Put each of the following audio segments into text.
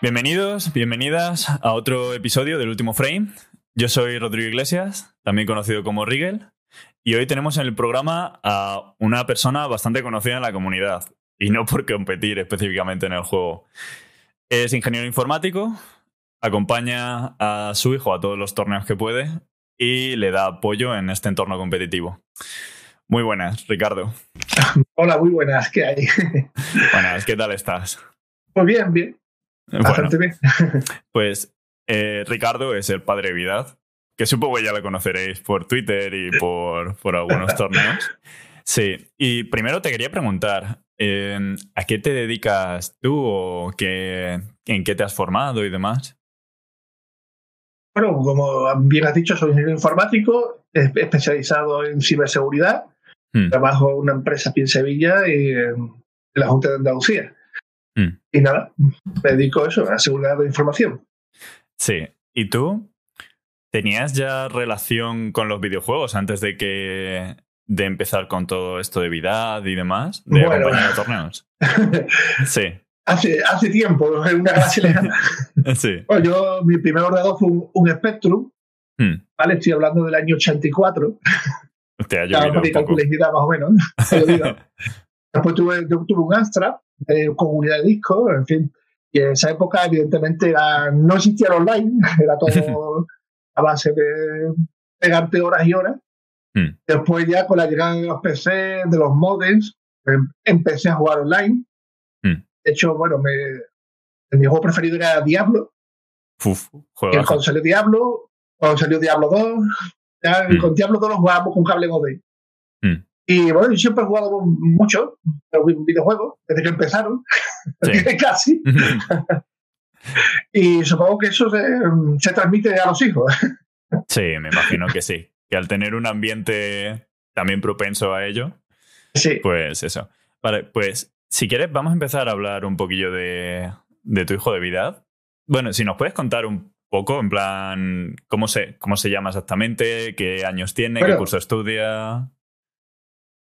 Bienvenidos, bienvenidas a otro episodio del último frame. Yo soy Rodrigo Iglesias, también conocido como Rigel, y hoy tenemos en el programa a una persona bastante conocida en la comunidad, y no por competir específicamente en el juego. Es ingeniero informático, acompaña a su hijo a todos los torneos que puede y le da apoyo en este entorno competitivo. Muy buenas, Ricardo. Hola, muy buenas, ¿qué hay? Buenas, ¿qué tal estás? Pues bien, bien. Bastante bien. Pues eh, Ricardo es el padre de Vidad, que supongo que ya lo conoceréis por Twitter y por, por algunos torneos. Sí, y primero te quería preguntar, eh, ¿a qué te dedicas tú o qué, en qué te has formado y demás? Bueno, como bien has dicho, soy ingeniero informático, especializado en ciberseguridad. Hmm. Trabajo en una empresa aquí en Sevilla y en la Junta de Andalucía. Hmm. Y nada, me dedico a eso, a la seguridad de información. Sí, ¿y tú? ¿Tenías ya relación con los videojuegos antes de que de empezar con todo esto de Vidad y demás? ¿De Bueno. acompañar a torneos? Sí, hace, hace tiempo, en una galaxia lejana. sí. Bueno, yo, mi primer ordenador fue un, un Spectrum, Hmm. ¿vale? Estoy hablando del año 84. Te ha llovido un poco. más o menos. Después tuve, yo tuve un Astra eh, con unidad de disco, en fin. Y en esa época, evidentemente, era, no existía el online, era todo a base de pegarte horas y horas. Hmm. Después, ya con la llegada de los PC, de los modems, em- empecé a jugar online. Hmm. De hecho, bueno, me, mi juego preferido era Diablo. Uf, Y juegazo. cuando salió Diablo, cuando salió Diablo 2, ya Mm. con Diablo 2 lo jugábamos con cable modem. Y bueno, yo siempre he jugado mucho videojuegos, desde que empezaron, Sí. casi. Y supongo que eso se, se transmite a los hijos. Sí, me imagino que sí. Que al tener un ambiente también propenso a ello, Sí. pues eso. Vale, pues si quieres, vamos a empezar a hablar un poquillo de, de tu hijo de Vidad. Bueno, si nos puedes contar un poco, en plan, cómo se, cómo se llama exactamente, qué años tiene, qué curso estudia.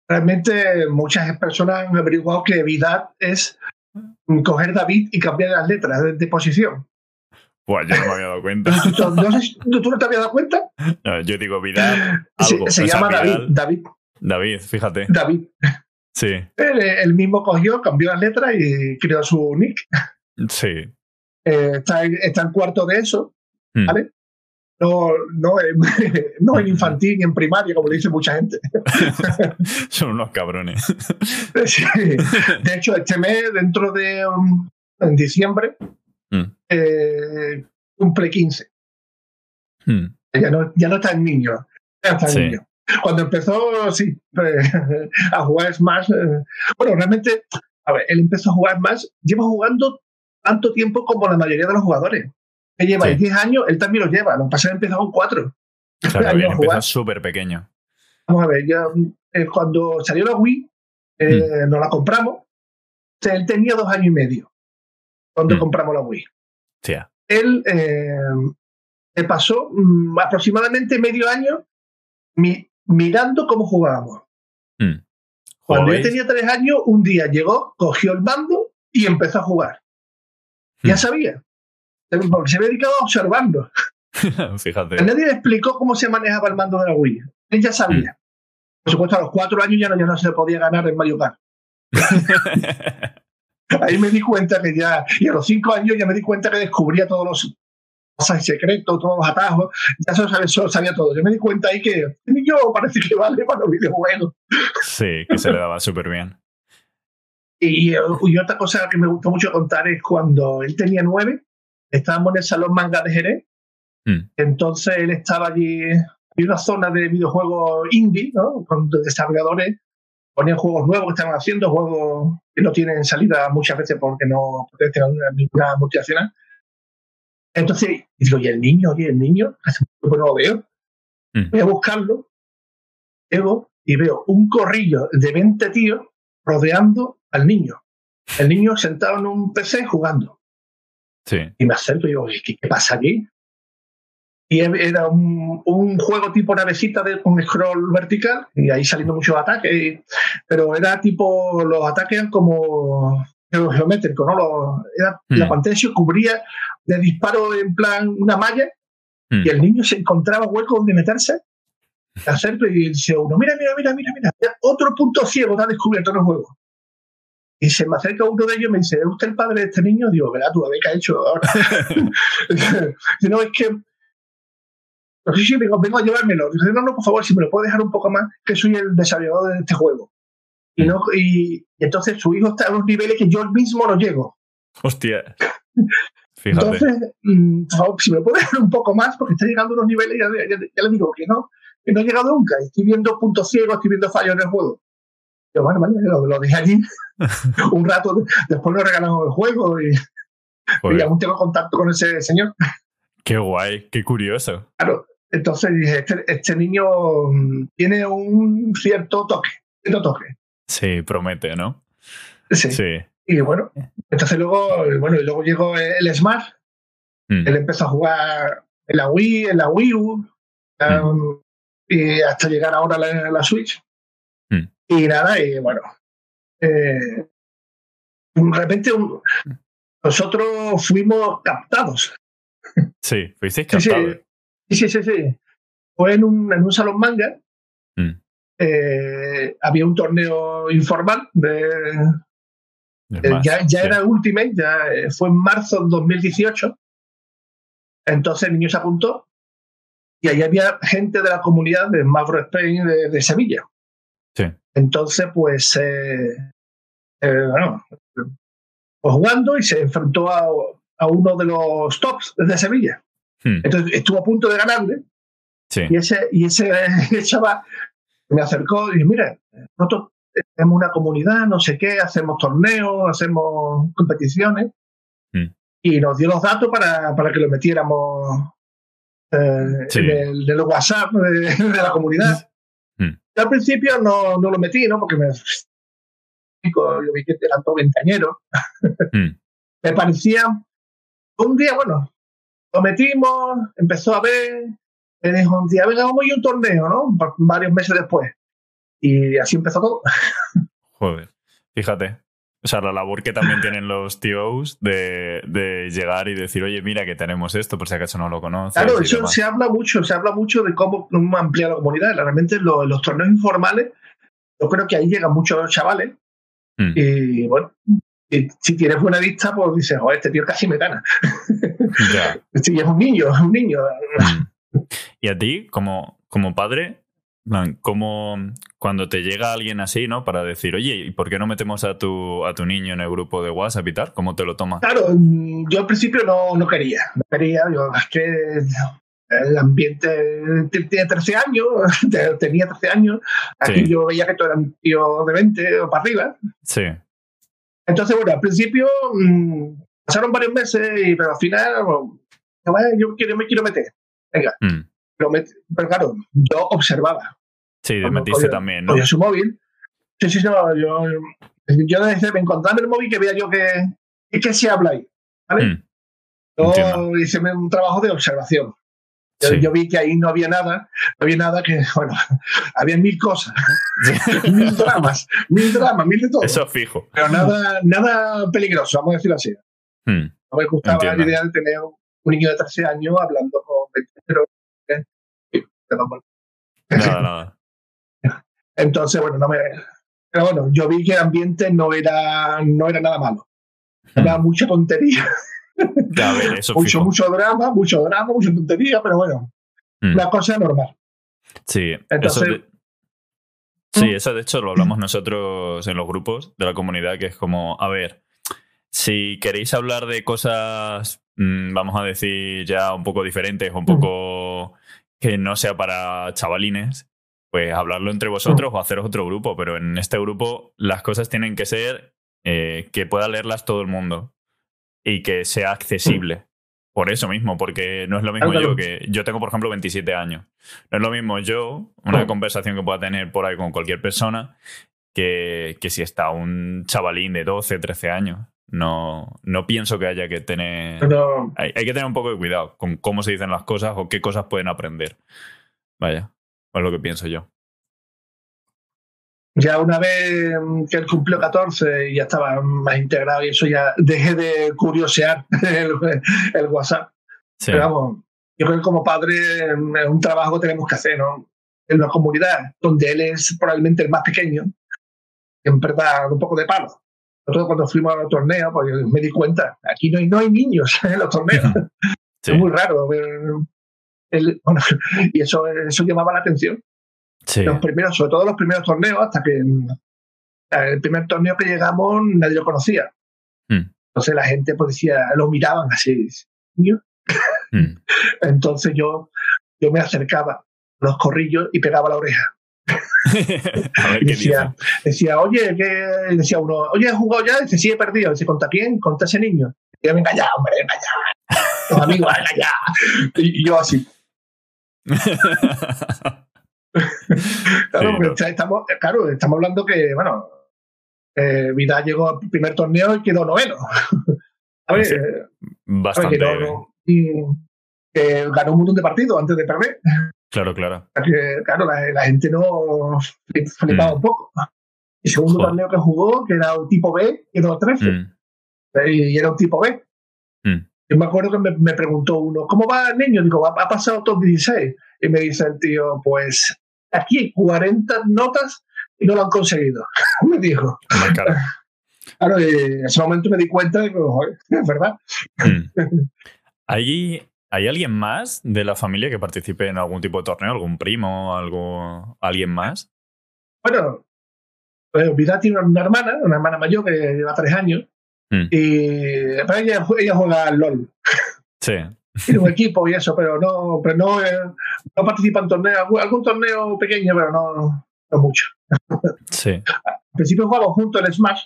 Realmente muchas personas han averiguado que Vidad es coger David y cambiar las letras de, de posición. Pues yo no me había dado cuenta. ¿Tú, no sé si- ¿tú no te habías dado cuenta? No, yo digo Vidad, Se, algo. se llama David, Vidal- David, David, fíjate. David. Sí, Él, él mismo cogió, cambió las letras y creó su nick. sí. Eh, está, en, está en cuarto de eso, Hmm. ¿vale? No, no, en, no en infantil ni en primaria, como le dice mucha gente. Son unos cabrones. Sí. De hecho, este mes, dentro de um, en diciembre, Mm. eh, cumple 15. Hmm. Ya no, ya no está en niño. Ya está en niño. Cuando empezó, sí, eh, a jugar Smash. eh, bueno, realmente, a ver, él empezó a jugar Smash, lleva jugando tanto tiempo como la mayoría de los jugadores. Él lleva Sí. 10 años, él también lo lleva. Lo que pasa es que empezó con 4. Claro, empezó jugar. súper pequeño. Vamos a ver, ya, eh, cuando salió la Wii, eh, nos la compramos. O sea, él tenía dos años y medio cuando Mm. compramos la Wii. Él eh, pasó mm, aproximadamente medio año mi- mirando cómo jugábamos. Cuando yo ¿Jugabais? tenía tres años, un día llegó, cogió el mando y empezó a jugar. Ya sabía. Porque se había dedicado a observando. Fíjate. Nadie le explicó cómo se manejaba el mando de la Wii. Él ya sabía. Por supuesto, a los cuatro años ya no, ya no se podía ganar en Mario Kart. Ahí me di cuenta que ya, y a los cinco años ya me di cuenta que descubría todos los secretos, todos los atajos, ya eso sabía, eso sabía todo. Yo me di cuenta ahí que niño parece que vale para los videojuegos. sí, que se le daba súper bien. Y, y otra cosa que me gustó mucho contar es cuando él tenía nueve, estábamos en el salón manga de Jerez, Hmm. entonces él estaba allí, hay una zona de videojuegos indie, ¿no? Con desarrolladores ponían juegos nuevos que estaban haciendo, juegos que no tienen salida muchas veces porque no pertenecen a una- ninguna multinacional. Entonces, y digo, ¿y el niño? Oye, el niño, hace mucho que no lo veo. Mm. Voy a buscarlo, llego y veo un corrillo de 20 tíos rodeando al niño. El niño sentado en un PC jugando. Sí. Y me acerco y digo, ¿qué, qué pasa aquí? Y era un, un juego tipo navecita de, con scroll vertical y ahí saliendo muchos ataques. y- pero era tipo, los ataques eran como geométrico, ¿no? Lo, era, Mm. La pantalla se cubría de disparo en plan una malla Mm. y el niño se encontraba hueco donde meterse, hacerlo y dice uno, mira, mira, mira, mira, mira, otro punto ciego te ha descubierto en el juego. Y se me acerca uno de ellos y me dice, ¿es usted el padre de este niño? Digo, verá, tú a ver qué ha hecho ahora. Dice, no, es que... No sé si vengo, vengo a llevármelo. Dice, no, no, por favor, si me lo puedes dejar un poco más, que soy el desarrollador de este juego. Y, no, y, y entonces su hijo está a unos niveles que yo mismo no llego. Hostia. Fíjate. Entonces, mm, por favor, si me lo puedes dejar un poco más, porque está llegando a unos niveles, ya, ya- ya le digo que no, que no he llegado nunca. Estoy viendo puntos ciegos, estoy viendo fallos en el juego. Yo, bueno, vale, lo, lo dejé allí un rato, después me regalaron el juego y, y aún tengo contacto con ese señor. qué guay, qué curioso. Claro, entonces dije, este, este niño mm, tiene un cierto toque, cierto toque. Sí, promete, ¿no? Sí. Sí. Y bueno, entonces luego, bueno, y luego llegó el Smart, Mm. él empezó a jugar en la Wii, en la Wii U, um, y hasta llegar ahora a la, la Switch. Y nada, y bueno, eh, de repente un- nosotros fuimos captados. Sí, fuisteis captados. sí, sí, sí, sí. Fue en un, en un salón manga. Mm. eh, había un torneo informal de, Eh, ya ya sí. era Ultimate, ya eh, fue en marzo de 2018. Entonces el niño se apuntó y ahí había gente de la comunidad de Mavro Spain de, de Sevilla. Sí. Entonces, pues, eh, eh, bueno, pues jugando y se enfrentó a, a uno de los tops de Sevilla. Hmm, Entonces estuvo a punto de ganarle Sí. y ese, y ese chaval me acercó y dije, mira, nosotros tenemos una comunidad, no sé qué, hacemos torneos, hacemos competiciones. Mm. Y nos dio los datos para, para que lo metiéramos eh, Sí. en, el, en el WhatsApp de, de la comunidad. Mm. Yo al principio no, no lo metí, ¿no? Porque me, yo vi que eran todos ventañeros. Mm. me parecía un día, bueno, lo metimos, empezó a ver, me dijo un día, venga, vamos a ir a un torneo, ¿no? Va- Varios meses después. Y así empezó todo. Joder. Fíjate. O sea, la labor que también tienen los TOs de, de llegar y decir, oye, mira que tenemos esto, por si acaso no lo conoces. Claro, eso se habla mucho, se habla mucho de cómo, ampliar la comunidad. Realmente lo- los torneos informales, yo creo que ahí llegan muchos chavales Mm. y bueno, y si tienes buena vista, pues dices, oh, este tío casi me gana. Ya. Sí, es un niño, es un niño. Mm. Y a ti, como, como padre, como cuando te llega alguien así, ¿no? Para decir, oye, ¿y por qué no metemos a tu, a tu niño en el grupo de WhatsApp y tal? ¿Cómo te lo tomas? Claro, mm, yo al principio no, no quería, no quería, yo, es que el ambiente t- tiene 13 años, te- tenía 13 años, aquí Sí. yo veía que todo era un tío de 20 o para arriba. Sí. Entonces, bueno, al principio mm, pasaron varios meses, y, pero al final, bueno, "Vale, yo quiero, me quiero meter. Venga, Mm. Lo met- pero claro, yo observaba, Sí, te metiste también, ¿no? su móvil. Sí, sí, no, yo, yo desde me encontraba en el móvil que veía yo que, que, que se habla ahí. ¿vale? Mm. Yo hice un trabajo de observación. Yo, Sí. yo vi que ahí no había nada, no había nada que, bueno, había mil cosas, Sí. mil dramas, mil dramas, mil de todo. Eso fijo. Pero nada, nada peligroso, vamos a decirlo así. Mm. No me gustaba Entiendo. la idea de tener un niño de 13 años hablando con 20 pero, ¿eh? Nada, nada. Entonces, bueno, no me. Pero bueno, yo vi que el ambiente no era, no era nada malo. Era mucha tontería. A ver, eso mucho, fijo. mucho drama, mucho drama, mucha tontería, pero bueno, Mm. una cosa normal. Sí, Entonces- eso de, sí, eso de hecho lo hablamos nosotros en los grupos de la comunidad, que es como, a ver, si queréis hablar de cosas, mm, vamos a decir, ya un poco diferentes, un poco que no sea para chavalines, pues hablarlo entre vosotros o haceros otro grupo, pero en este grupo las cosas tienen que ser eh, que pueda leerlas todo el mundo y que sea accesible. Por eso mismo, porque no es lo mismo Claro, yo que. Yo tengo, por ejemplo, 27 años. No es lo mismo yo, una conversación que pueda tener por ahí con cualquier persona, que, que si está un chavalín de 12, 13 años. No, no pienso que haya que tener. Pero, Hay, hay que tener un poco de cuidado con cómo se dicen las cosas o qué cosas pueden aprender. Vaya, es lo que pienso yo. Ya una vez que él cumplió 14 y ya estaba más integrado y eso ya dejé de curiosear el, WhatsApp. Pero vamos, yo creo que como padre es un trabajo que tenemos que hacer, ¿no? En una comunidad donde él es probablemente el más pequeño, siempre da un poco de palo. Nosotros cuando fuimos a los torneos, pues me di cuenta, aquí no hay, no hay niños en los torneos. Es muy raro. y eso, eso llamaba la atención. Los primeros, sobre todo los primeros torneos, hasta que el primer torneo que llegamos nadie lo conocía. Hmm. Entonces la gente pues decía, lo miraban así, niño. Hmm. Entonces yo, yo me acercaba a los corrillos y pegaba la oreja. Y decía, decía, oye, que decía uno, oye, ¿he jugado ya? Dice, sí, he perdido. Dice, ¿contra quién? Contra ese niño. Y yo, venga ya, hombre, venga ya. Los amigos, venga ya. Y yo así. claro, estamos, claro, estamos hablando que, bueno, eh, Vidal llegó al primer torneo y quedó noveno. a ver, Bastante. ganó un montón de partidos antes de perder. Claro, claro. claro, la, gente no flipaba mm. un poco. El segundo torneo que jugó, que era un tipo B, quedó 13. Mm. Y era un tipo B. Mm. Yo me acuerdo que me, preguntó uno, ¿cómo va el niño? Digo, ha, pasado top 16. Y me dice el tío, pues aquí hay 40 notas y no lo han conseguido. me dijo. Claro, y en ese momento me di cuenta de que, es verdad. Allí ¿Hay alguien más de la familia que participe en algún tipo de torneo? ¿Algún primo? algo ¿Alguien más? Bueno, pues Vidal tiene una hermana, una hermana mayor que lleva tres años. Mm. Y ella, juega al LOL. Sí. Tiene un equipo y eso, pero no, pero no, eh, no participa en torneos. Algún torneo pequeño, pero no, no mucho. Sí. Al principio jugamos juntos en Smash.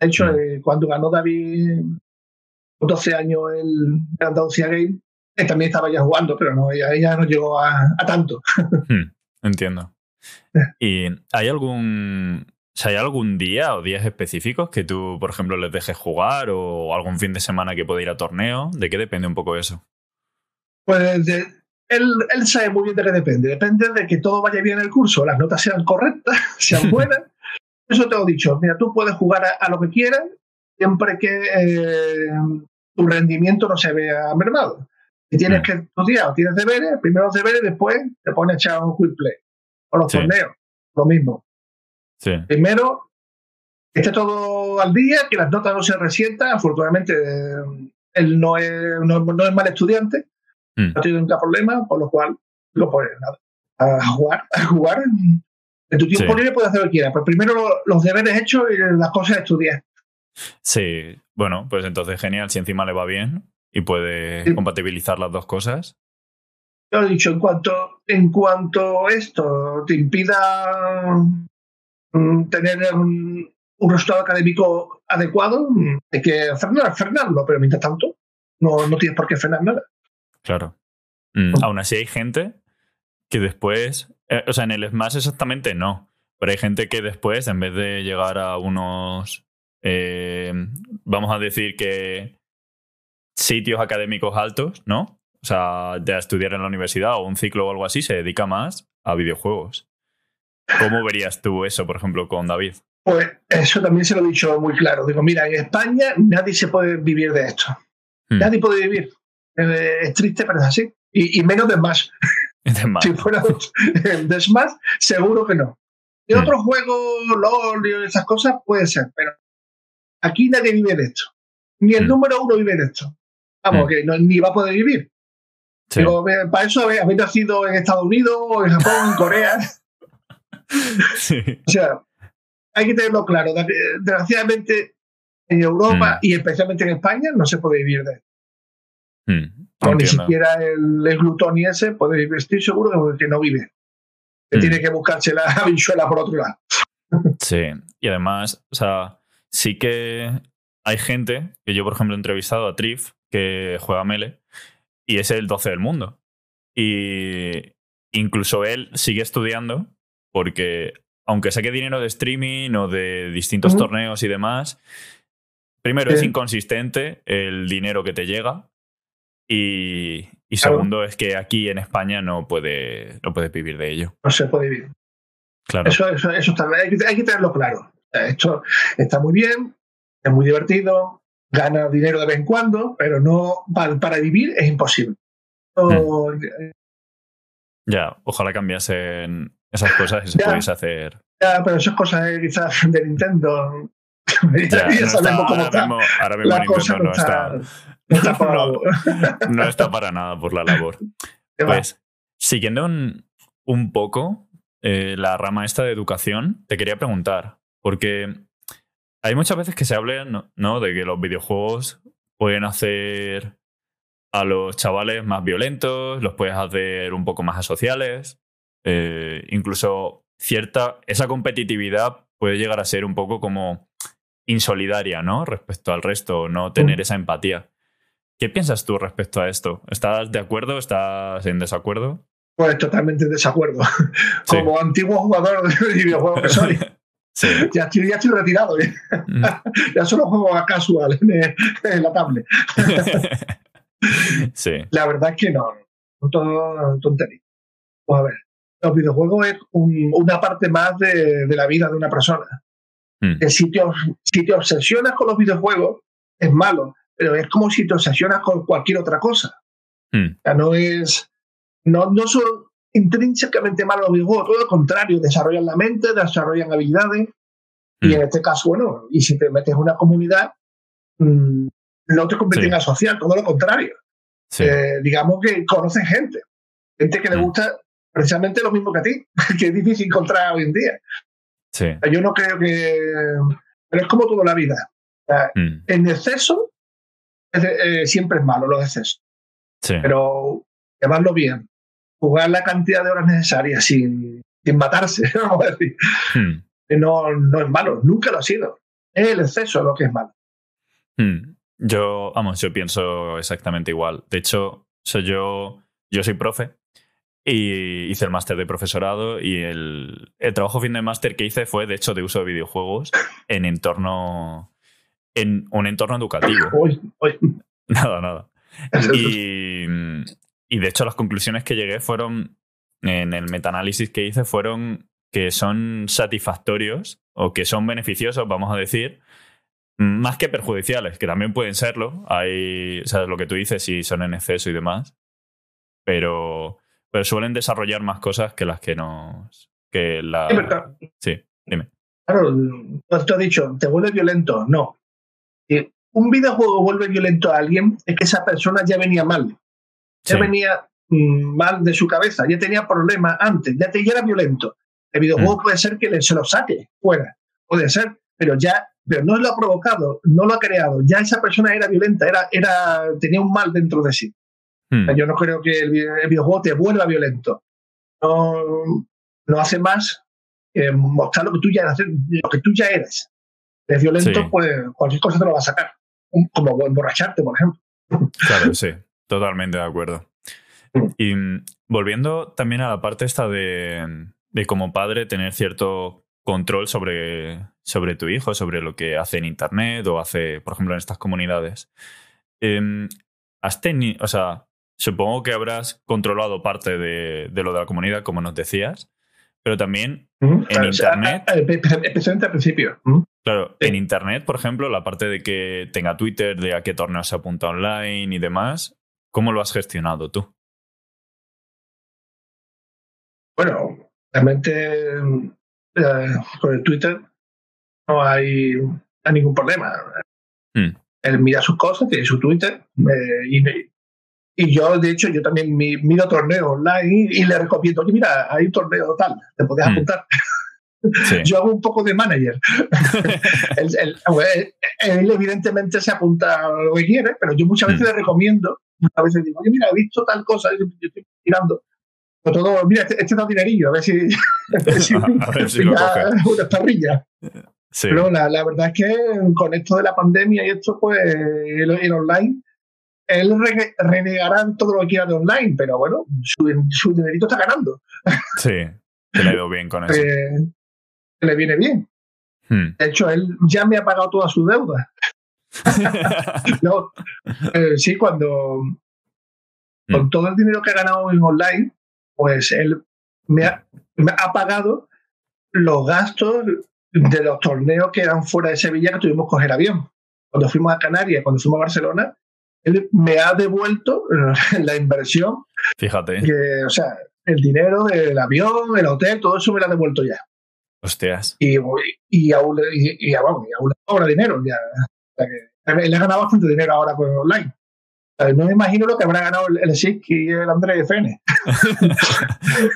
De hecho, mm. eh, cuando ganó David 12 años el Andalucía Game, también estaba ya jugando, pero no, ella, no llegó a, tanto. Hmm, entiendo. ¿Y hay algún, hay algún día o días específicos que tú, por ejemplo, les dejes jugar o algún fin de semana que pueda ir a torneo? ¿De qué depende un poco eso? Pues él, él, sabe muy bien de qué depende. Depende de que todo vaya bien en el curso, las notas sean correctas, sean buenas. Eso te lo he dicho. Mira, tú puedes jugar a, lo que quieras siempre que eh, tu rendimiento no se vea mermado. Tienes mm. que estudiar o tienes deberes, primero los deberes, después te pones a echar un quick play. O los torneos, lo mismo. Primero, que esté todo al día, que las notas no se resientan. Afortunadamente, él no es, no, es mal estudiante, mm. no tiene ningún problema, por lo cual lo pones a jugar, a jugar. En tu tiempo libre puedes hacer lo que quieras, pero primero los deberes hechos y las cosas estudiar. Sí, bueno, pues entonces genial, si encima le va bien, y puede compatibilizar las dos cosas. Yo he dicho, en cuanto, en cuanto esto te impida mm, tener un, resultado académico adecuado, mm, hay que frenar, frenarlo, pero mientras tanto no, no tienes por qué frenar nada. Claro. Mm, aún así hay gente que después, eh, o sea, en el Smash exactamente no, pero hay gente que después, en vez de llegar a unos, eh, vamos a decir que sitios académicos altos, ¿no? O sea, de estudiar en la universidad o un ciclo o algo así, se dedica más a videojuegos. ¿Cómo verías tú eso, por ejemplo, con David? Pues eso también se lo he dicho muy claro. Digo, mira, en España nadie se puede vivir de esto. Hmm. Nadie puede vivir. Eh, es triste, pero es así. Y, menos de más. si fuera de Smash, seguro que no. Y hmm. otros juegos, LOL y esas cosas, puede ser, pero aquí nadie vive de esto. Ni el hmm. número uno vive de esto. Vamos, mm. que ni va a poder vivir. Pero para eso habéis nacido en Estados Unidos, en Japón, en Corea. O sea, hay que tenerlo claro. Desgraciadamente, en Europa mm. y especialmente en España no se puede vivir de eso. Mm, ni siquiera el, el, glutón y ese puede vivir. Estoy seguro que no vive. Que tiene que buscarse la habichuela por otro lado. Sí, y además, o sea, sí que hay gente que yo, por ejemplo, he entrevistado a Trif, que juega Mele, y es el 12 del mundo. Y incluso él sigue estudiando porque, aunque saque dinero de streaming o de distintos torneos y demás, primero es inconsistente el dinero que te llega y, segundo es que aquí en España no puede, no puede vivir de ello. No se puede vivir. Claro. Eso, eso, eso está, hay, que, hay que tenerlo claro. Esto está muy bien, es muy divertido, gana dinero de vez en cuando, pero no para, para vivir es imposible. No, Ya, ojalá cambiasen esas cosas y se pudiese hacer. ya, pero eso es cosa eh, quizás de Nintendo. Ya, ya no sabemos está- cómo ahora está. mismo, ahora mismo La cosa Nintendo no no está, está, no está para no. algo. no está para nada por la labor. Pues, siguiendo un, un poco eh, la rama esta de educación, te quería preguntar, porque hay muchas veces que se habla ¿no? de que los videojuegos pueden hacer a los chavales más violentos, los puedes hacer un poco más asociales, eh, incluso cierta, esa competitividad puede llegar a ser un poco como insolidaria, ¿no? Respecto al resto, no tener Mm. esa empatía. ¿Qué piensas tú respecto a esto? ¿Estás de acuerdo? ¿Estás en desacuerdo? Pues totalmente en desacuerdo. Sí. Como antiguo jugador de videojuegos que soy, Sí. ya estoy, ya estoy retirado. ¿eh? Mm. Ya solo juego a casual en, el- en la tablet. sí. La verdad es que no, no tontería. Pues a ver, los videojuegos es un- una parte más de, de la vida de una persona. Mm. Que si te, si te obsesionas con los videojuegos, es malo, pero es como si te obsesionas con cualquier otra cosa. Mm. O sea, no es. No, no son intrínsecamente malos los videojuegos, todo lo contrario, desarrollan la mente, desarrollan habilidades. Y Mm. en este caso, bueno, y si te metes en una comunidad, mm, no te convierte Sí. en asocial, todo lo contrario. Sí. Eh, digamos que conoces gente, gente que le Mm. gusta precisamente lo mismo que a ti, que es difícil encontrar hoy en día. sí. Yo no creo que. Pero es como toda la vida. Mm. en exceso eh, siempre es malo los excesos, pero llevarlo bien, jugar la cantidad de horas necesarias sin, sin matarse, vamos a decir, Mm. no, no es malo, nunca lo ha sido. Es el exceso lo que es malo. Mm. Yo, vamos, yo pienso exactamente igual. De hecho, soy yo, yo soy profe y hice el máster de profesorado y el, el trabajo fin de máster que hice fue, de hecho, de uso de videojuegos en entorno, en un entorno educativo. Uy, uy. Nada, nada. Y, y de hecho las conclusiones que llegué fueron, en el metaanálisis que hice, fueron que son satisfactorios o que son beneficiosos, vamos a decir, más que perjudiciales, que también pueden serlo. Hay, o sea, lo que tú dices, si son en exceso y demás, pero, pero suelen desarrollar más cosas que las que nos... Que la, Sí, pero- sí, dime. Claro, tú tú has dicho, te vuelve violento. No. Si un videojuego vuelve violento a alguien, es que esa persona ya venía mal. Ya Sí. venía mm, mal de su cabeza, ya tenía problemas antes, ya, te, ya era violento. El videojuego Mm. puede ser que le- se lo saque fuera, puede ser, pero ya, pero no lo ha provocado, no lo ha creado. Ya esa persona era violenta, era, era, tenía un mal dentro de sí. Hmm, Yo no creo que el, el videojuego te vuelva violento. No, no hace más que mostrar lo que tú ya eres. Lo que tú ya eres. Es violento, Sí. pues cualquier cosa te lo va a sacar. Como emborracharte, por ejemplo. Claro, sí, totalmente de acuerdo. Mm. Y mm, volviendo también a la parte esta de, de como padre tener cierto control sobre, sobre tu hijo, sobre lo que hace en internet o hace, por ejemplo, en estas comunidades. Em, ¿Has tenido, o sea, supongo que habrás controlado parte de, de lo de la comunidad, como nos decías, pero también, sea, internet- especialmente al principio. Claro, Sí. en internet, por ejemplo, la parte de que tenga Twitter, de a qué torneos se apunta online y demás, ¿cómo lo has gestionado tú? Bueno, realmente eh, con el Twitter no hay, ningún problema. Mm. Él mira sus cosas, tiene su Twitter, eh, y, yo, de hecho, yo también mi- miro torneos online y, y le recomiendo, oye, mira, hay un torneo tal, te puedes Mm. apuntar. Sí. Yo hago un poco de manager. él, él- él- él evidentemente se apunta a lo que quiere, pero yo muchas veces Mm. le recomiendo, muchas veces digo, oye, mira, he visto tal cosa, y yo estoy mirando. Sobre todo, mira, este, este da dinerillo, a ver si, a ver si, lo coge. una parrilla. Sí. Pero la, la verdad es que con esto de la pandemia y esto, pues, el, el online, él re- renegará todo lo que quiera de online, pero bueno, su, su dinerito está ganando. Sí, te le ha ido bien con eso. Eh, le viene bien. Hmm. De hecho, él ya me ha pagado toda su deuda. No, eh, sí, cuando con todo el dinero que ha ganado en online, pues él me ha, me ha pagado los gastos de los torneos que eran fuera de Sevilla que tuvimos que coger avión. Cuando fuimos a Canarias, cuando fuimos a Barcelona, él me ha devuelto la inversión. Fíjate. Que, o sea, el dinero del avión, el hotel, todo eso me lo ha devuelto ya. Hostias. Y, y, aún, y, y, aún, y aún ahora dinero. Ya. Que él ha ganado bastante dinero ahora con el online. No me imagino lo que habrá ganado el, SIC y el Andrés FN.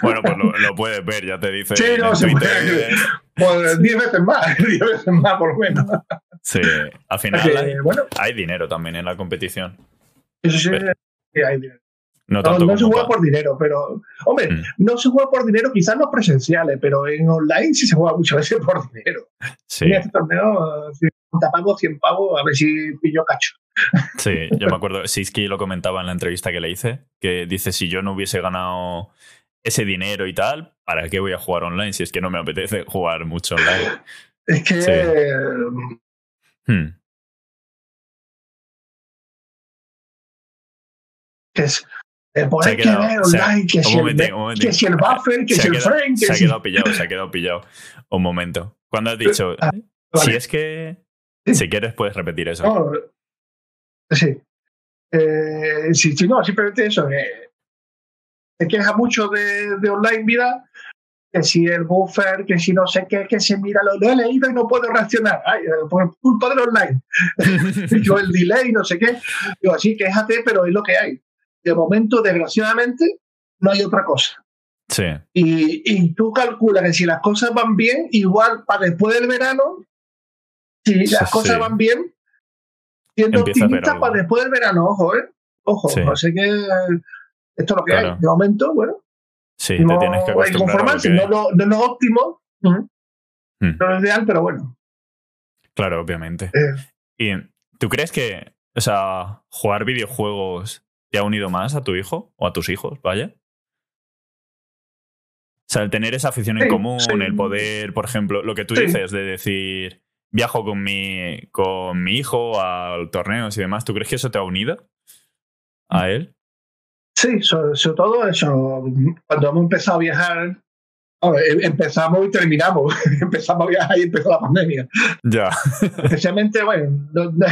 bueno, pues lo, lo, puedes ver, ya te dice. Sí, no, se puede, pues 10 veces más, 10 veces más por lo menos. Sí, al final hay, bueno, hay dinero también en la competición. eso sí, Pero- que hay dinero. No No, tanto no se juega por dinero, pero. Hombre, Mm. no se juega por dinero, quizás los presenciales, pero en online sí se juega muchas veces por dinero. Sí, En este torneo, 50 pavos, 100 pavos, a ver si pillo cacho. sí, yo me acuerdo, Siski lo comentaba en la entrevista que le hice, que dice, si yo no hubiese ganado ese dinero y tal, ¿para qué voy a jugar online si es que no me apetece jugar mucho online? Es que. Sí. eh, Hmm, es. eh, por Se ahí que ver online, que si, el, que si el buffer, que se, si el frame, se ha quedado pillado, se ha quedado pillado. Un momento. Cuando has dicho, Ah, si es que. Si quieres puedes repetir eso. No, sí. Eh, sí, sí, no, simplemente eso. que se queja mucho de, de online vida, que si el buffer, que si no sé qué, que si mira, lo, lo he leído y no puedo reaccionar. Ay, eh, por culpa del online. Yo el delay, no sé qué. Digo, sí, quéjate, pero es lo que hay. De momento, desgraciadamente, no hay otra cosa. sí, Y, y tú calculas que si las cosas van bien, igual para después del verano, si las Sí, cosas van bien, siendo Empieza optimista para después del verano, ojo, ¿eh? Ojo, Sí. sé qué. Esto es lo que Claro. hay. De momento, bueno, sí, te no tienes que que acostumbrar conformarse, que no lo, no lo óptimo, Mm. no lo ideal, pero bueno. Claro, obviamente. eh, ¿Y tú crees que, o sea, jugar videojuegos te ha unido más a tu hijo o a tus hijos, vaya? O sea, el tener esa afición en común, sí. el poder, por ejemplo, lo que tú Sí. dices de decir, viajo con mi, con mi hijo a torneos y demás, ¿tú crees que eso te ha unido a él? sí, sobre, sobre todo eso. Cuando hemos empezado a viajar, em- empezamos y terminamos. empezamos a viajar y empezó la pandemia. Ya. Especialmente, bueno, no, no-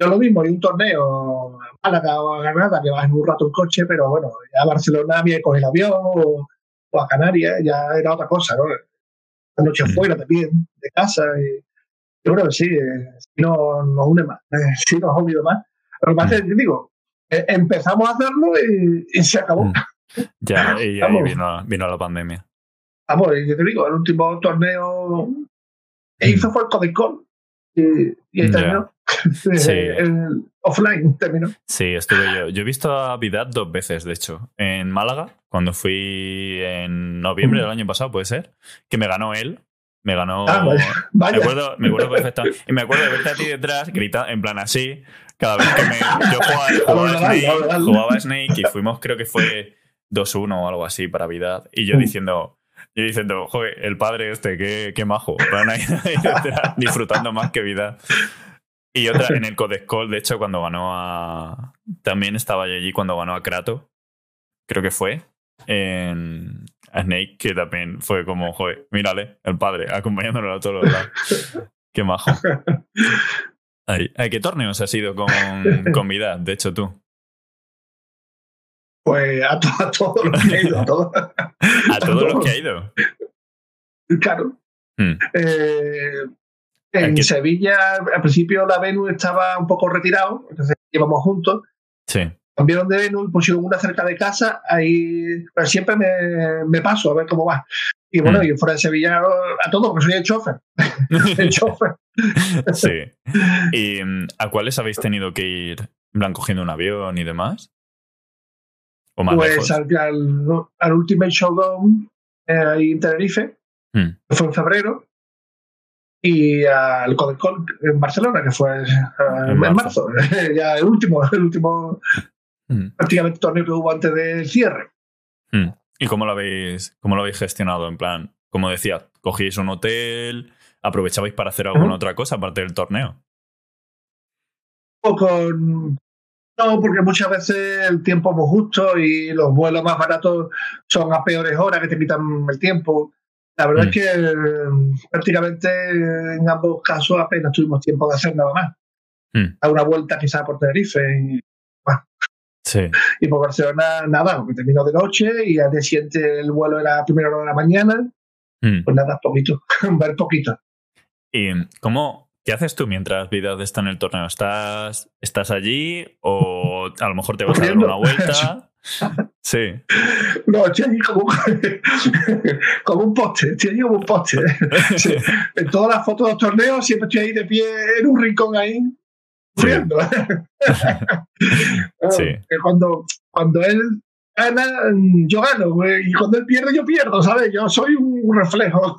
no lo mismo, hay un torneo a Málaga o a Granada que vas en un rato en coche, pero bueno, ya a Barcelona había que coger el avión o, o a Canarias, ya era otra cosa, ¿no? La noche Mm. fuera también, de casa. Y, yo creo que sí, eh, sí nos, une más, eh, sí nos ha unido más. Lo que pasa es que, digo, eh, empezamos a hacerlo y, y se acabó. Mm. Ya, y ahí Vamos. vino, vino la pandemia. Vamos, y yo te digo, el último torneo que hizo fue el Codecon y, y ahí Mm. Terminó. Sí. el offline terminó. Sí, estuve yo. Yo he visto a Vidal dos veces, de hecho. En Málaga, cuando fui en noviembre Mm. del año pasado, puede ser, que me ganó él. Me ganó. Ah. Me acuerdo, me acuerdo perfectamente. Y me acuerdo de verte a ti detrás, gritando, en plan así, cada vez que me. Yo jugaba, jugaba, Snake, jugaba Snake y fuimos, creo que fue 2-1 o algo así para Vidal. Y yo Mm. diciendo. Yo diciendo, joder, el padre este, qué, qué majo. Ahí- ahí detrás, disfrutando más que Vidal. Y otra en el Codescol, de hecho, cuando ganó a. También estaba yo allí cuando ganó a Kratos. Creo que fue. En a Snake, que también fue como, joder, mírale, el padre, acompañándolo a todos los lados. Qué majo. Ay, ¿Qué torneos has ido con, con Vidal? De hecho, tú. Pues a, to- a todos los que he ido, a todos. A todos los que ha ido. Claro. Hmm. Eh, en Sevilla, al principio la Venus estaba un poco retirado, entonces íbamos juntos. Sí. Cambiaron de Venus, pusieron una cerca de casa, ahí pero siempre me, me paso a ver cómo va. Y bueno, Hmm. y fuera de Sevilla a todo, porque soy el chofer. El chofer. sí. ¿Y mm, a cuáles habéis tenido que ir? en plan, cogiendo un avión y demás? ¿O más Pues al, al, al Ultimate Showdown eh, ahí en Tenerife, Hmm. que fue en febrero, y al Codecon en Barcelona, que fue eh, en, marzo. marzo. ya el último, el último Mm. prácticamente torneo que hubo antes del cierre. Mm. ¿Y cómo lo habéis, cómo lo habéis gestionado? En plan, como decía, cogíais un hotel, aprovechabais para hacer alguna otra cosa aparte del torneo. O con no, porque muchas veces el tiempo es muy justo y los vuelos más baratos son a peores horas que te quitan el tiempo. La verdad Mm. es que eh, prácticamente en ambos casos apenas tuvimos tiempo de hacer nada más. Mm. A una vuelta quizás por Tenerife y, Sí. y por Barcelona nada, porque terminó de noche y al día siguiente el vuelo era a primera hora de la mañana, Mm. pues nada, poquito, ver poquito. ¿Y cómo, qué haces tú mientras Vidal está en el torneo? ¿Estás, ¿Estás allí o a lo mejor te vas a dar Corriendo. una vuelta? Sí. No, estoy allí como, como un poste, estoy allí como un poste. Sí. En todas las fotos de los torneos siempre estoy ahí de pie en un rincón ahí, sufriendo. Sí. Que Cuando, cuando él gana, yo gano, güey, y cuando él pierde, yo pierdo, ¿sabes? Yo soy un reflejo.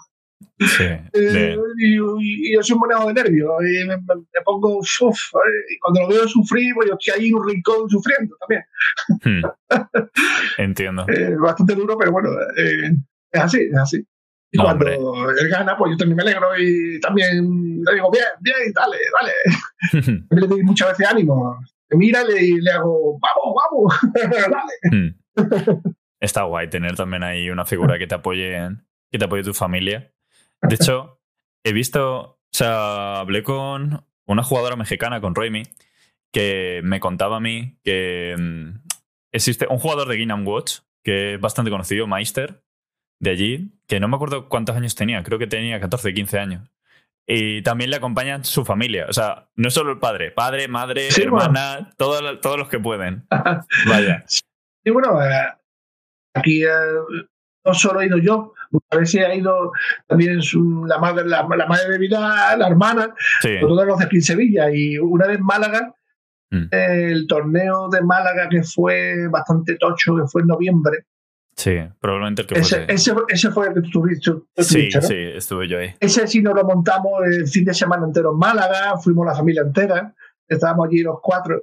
Sí. Eh, y, yo soy un manejo de nervios. Y me, me- me pongo, uf, y cuando lo veo sufrir, pues yo estoy ahí en un rincón sufriendo también. Hmm. Entiendo. Eh, bastante duro, pero bueno, eh, es así, es así. Y No, cuando hombre. él gana, pues yo también me alegro y también le digo, bien, bien, dale, dale. Le doy muchas veces ánimo. Mira y le, hago, vamos, vamos, dale. Hmm. Está guay tener también ahí una figura que te apoye, que te apoye tu familia. De hecho, he visto, o sea, hablé con una jugadora mexicana, con Raimi, que me contaba a mí que mm, existe un jugador de Game Watch que es bastante conocido, Meister, de allí, que no me acuerdo cuántos años tenía, creo que tenía 14, 15 años. Y también le acompaña su familia, o sea, no solo el padre, padre, madre, Sí, bueno. hermana, todos, todos los que pueden. Vaya. Y bueno, eh, aquí eh, no solo he ido yo, a veces ha ido también su- la, madre, la, la madre de Vidal, la hermana, Sí. todos los de aquí en Sevilla. Y una vez en Málaga, Mm. el torneo de Málaga que fue bastante tocho, que fue en noviembre, Sí, probablemente el que ese, fuese. ese, ese fue el que tú tuviste. Sí, sí, estuve yo ahí. Ese sí nos lo montamos el fin de semana entero en Málaga, fuimos la familia entera, estábamos allí los cuatro,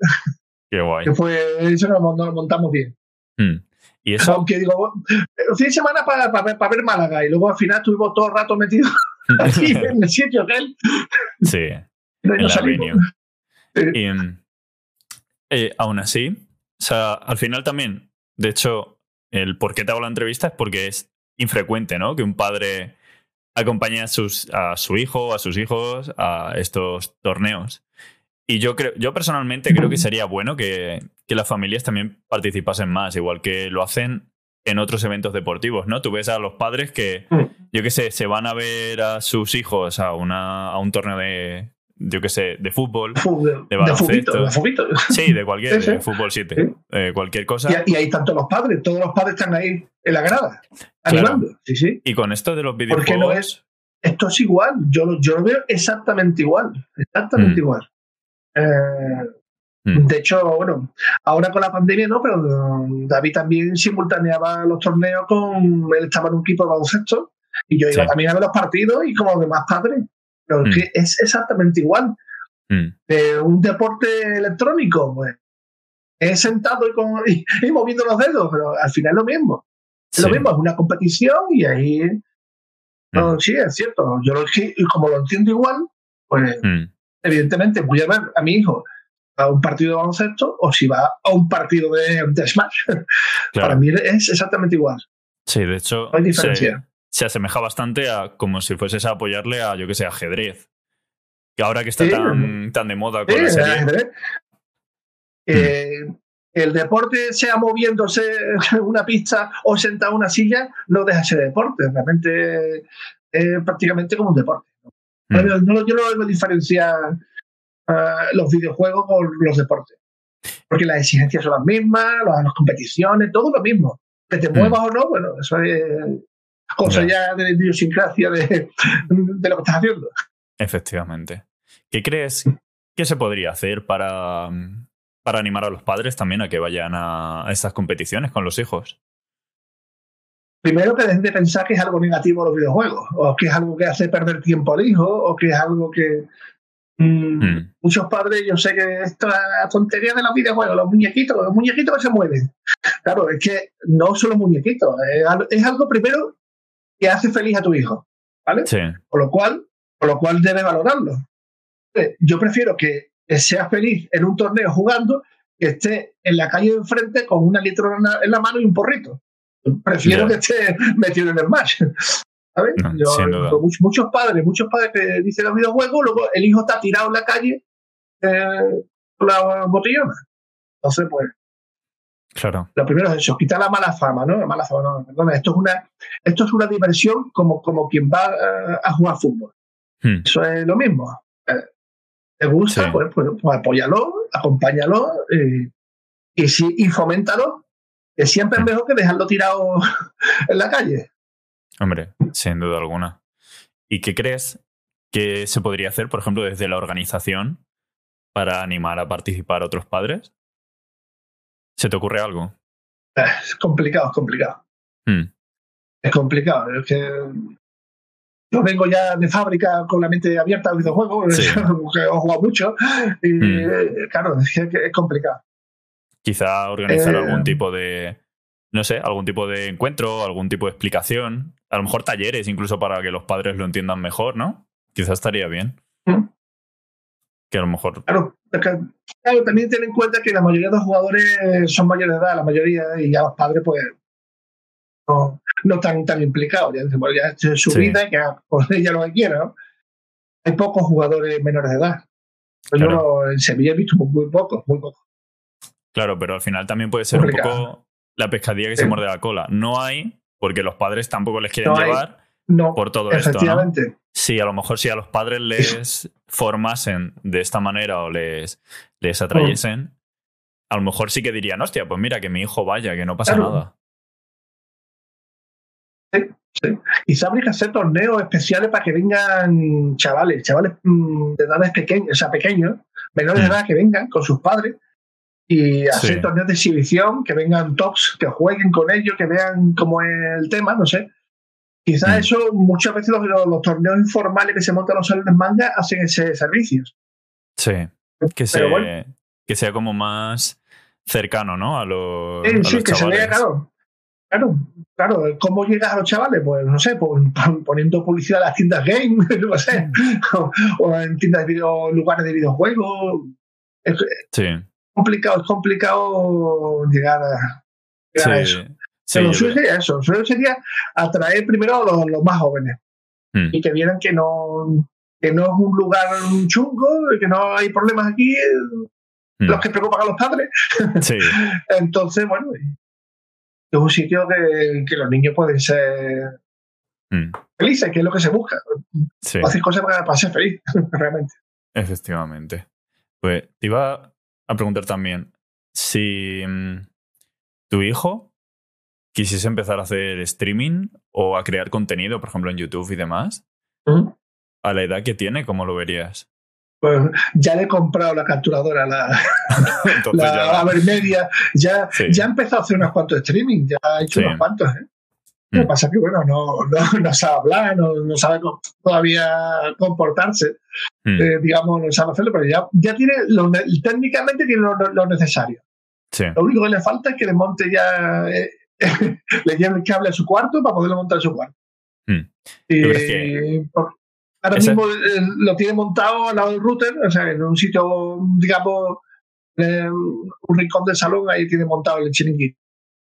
Qué guay. que fue, eso nos, nos lo montamos bien. Mm. Y eso, Aunque digo, el fin de semana para, para, ver- para ver Málaga y luego al final estuvimos todo el rato metidos aquí en el sitio aquel sí, no en la. Y eh, aún así, o sea, al final también, de hecho, el por qué te hago la entrevista es porque es infrecuente, ¿no? Que un padre acompañe a, sus, a su hijo o a sus hijos a estos torneos. Y yo creo, yo personalmente creo que sería bueno que, que las familias también participasen más, igual que lo hacen en otros eventos deportivos, ¿no? Tú ves a los padres que, Mm. yo qué sé, se van a ver a sus hijos a, una, a un torneo de, yo qué sé, de fútbol. Fútbol, De baloncesto. de fuguito. Sí, de cualquier, Sí, sí. de fútbol 7. Sí. eh, cualquier cosa. Y, y ahí tanto los padres, todos los padres están ahí en la grada, Claro. animando. Sí, sí. Y con esto de los videojuegos. no es? Esto es igual, yo, lo- yo lo veo exactamente igual, exactamente Mm. igual. Eh, Mm. De hecho, bueno, ahora con la pandemia no, pero David también simultaneaba los torneos con. Él estaba en un equipo de baloncesto y yo iba también a ver los partidos y como los demás padres. Pero Mm. es que es exactamente igual. Mm, De un deporte electrónico, pues. Es sentado y, con, y, y moviendo los dedos, pero al final es lo mismo. Es sí. lo mismo, es una competición y ahí. no, Mm, sí, es cierto. Yo lo, como lo entiendo igual, pues mm, evidentemente voy a ver a mi hijo a un partido de baloncesto o si va a un partido de, de Smash. Para mí es exactamente igual. Sí, de hecho, No hay diferencia. Se asemeja bastante a como si fueses a apoyarle a, yo que sé, ajedrez. Que ahora que está Sí. tan, tan de moda con Sí, la el serie. ajedrez. Eh, el deporte, sea moviéndose una pista o sentado en una silla, no deja de ser deporte. Realmente es prácticamente como un deporte. Mm, No, no- yo no debo diferenciar ah, los videojuegos con los deportes. Porque las exigencias son las mismas, las, las competiciones, todo lo mismo. Que te Mm. muevas o no, bueno, eso es cosa ya de la idiosincrasia de, de lo que estás haciendo. Efectivamente. ¿Qué crees que se podría hacer para, para animar a los padres también a que vayan a estas competiciones con los hijos? Primero que dejen de pensar que es algo negativo los videojuegos, o que es algo que hace perder tiempo al hijo, o que es algo que... mm, Mm, Muchos padres, yo sé que esta tontería de los videojuegos, los muñequitos, los muñequitos que se mueven. Claro, es que no son los muñequitos, es, es algo primero que hace feliz a tu hijo, ¿vale? sí, Por lo cual, por lo cual debes valorarlo. Eh, Yo prefiero que seas feliz en un torneo jugando que esté en la calle de enfrente con una litrona en la- mano y un porrito. Prefiero que esté metido en el match. ¿Sabes? No, Yo- sin duda. muchos, muchos padres, muchos padres que dicen los videojuegos, luego el hijo está tirado en la calle eh, con la botellona. Entonces, pues, Claro. lo primero es eso, quitar la mala fama, ¿no? La mala fama, no, perdona, esto es una, esto es una diversión como, como quien va eh, a jugar fútbol. Hmm. Eso es lo mismo. Eh, ¿Te gusta? Sí. Pues, pues, pues apóyalo, acompáñalo eh, y, sí, y foméntalo, que siempre es Hmm. mejor que dejarlo tirado en la calle. Hombre, sin duda alguna. ¿Y qué crees que se podría hacer, por ejemplo, desde la organización para animar a participar a otros padres? ¿Se te ocurre algo? Es complicado, es complicado. Hmm. Es complicado. Es que yo vengo ya de fábrica con la mente abierta al videojuego, Sí. que he jugado mucho, y Mm. eh, claro, es, que es complicado. Quizá organizar Eh, algún tipo de, no sé, algún tipo de encuentro, algún tipo de explicación, a lo mejor talleres incluso para que los padres lo entiendan mejor, ¿no? Quizá estaría bien. Que a lo mejor... Claro, claro, también ten en cuenta que la mayoría de los jugadores son mayores de edad, la mayoría, y ya los padres, pues, no, no están tan implicados. Ya dicen, bueno, ya es su Sí. vida y que haga con ella lo que quiera, ¿no? Hay pocos jugadores menores de edad. Pues Claro. En Sevilla he visto muy pocos, muy pocos. Claro, pero al final también puede ser un poco la pescadilla que Sí. se muerde la cola. No hay, porque los padres tampoco les quieren No hay. No, por todo esto, ¿no? Sí, a lo mejor si a los padres les formasen de esta manera o les, les atrayesen, a lo mejor sí que dirían, hostia, pues mira, que mi hijo vaya, que no pasa Claro. nada. Quizá habría que hacer torneos especiales para que vengan chavales, chavales mm, de edades pequeñas, o sea, pequeños, menores de Mm. edad que vengan con sus padres y hacer Sí. torneos de exhibición, que vengan tops, que jueguen con ellos, que vean cómo es el tema, no sé. Quizá Mm. eso, muchas veces los, los- los torneos informales que se montan los salones manga hacen ese servicio. Sí. Que, se- bueno. que sea como más cercano, ¿no? A los, Sí, a sí, los que se vea, chavales. claro. Claro, claro. ¿Cómo llegas a los chavales? Pues no sé, pon- poniendo publicidad en las tiendas game, no sé, o, o en tiendas de video, lugares de videojuegos. Es Sí, complicado, es complicado llegar a, llegar a eso. Sí. Pero suyo sería eso, lo suyo sería atraer primero a los, los más jóvenes Mm, y que vieran que no, que no es un lugar chungo, que no hay problemas aquí, mm, los que preocupan a los padres. Sí, Entonces, bueno, es un sitio que, que los niños pueden ser mm, felices, que es lo que se busca. sí. Hacer cosas para, para ser feliz, realmente. Efectivamente. Pues te iba a preguntar también si mm, tu hijo quisiese empezar a hacer streaming o a crear contenido, por ejemplo, en YouTube y demás, a la edad que tiene, ¿cómo lo verías? Pues ya le he comprado la capturadora, la, la, ya. la Vermedia, ya, Sí. ya ha empezado a hacer unos cuantos streaming, ya ha hecho Sí. unos cuantos. ¿eh? Lo que Mm. pasa es que, bueno, no, no, no sabe hablar, no, no sabe co- todavía comportarse, Mm, eh, digamos, no sabe hacerlo, pero ya, ya tiene, lo, técnicamente tiene lo, lo necesario. sí, Lo único que le falta es que le monte ya, eh, le lleve el cable a su cuarto para poderlo montar en su cuarto. Mm. Y, ¿Tú crees que por- ahora ese- mismo eh, lo tiene montado al lado del router, o sea, en un sitio, digamos, eh, un rincón del salón, ahí tiene montado el chiringuito.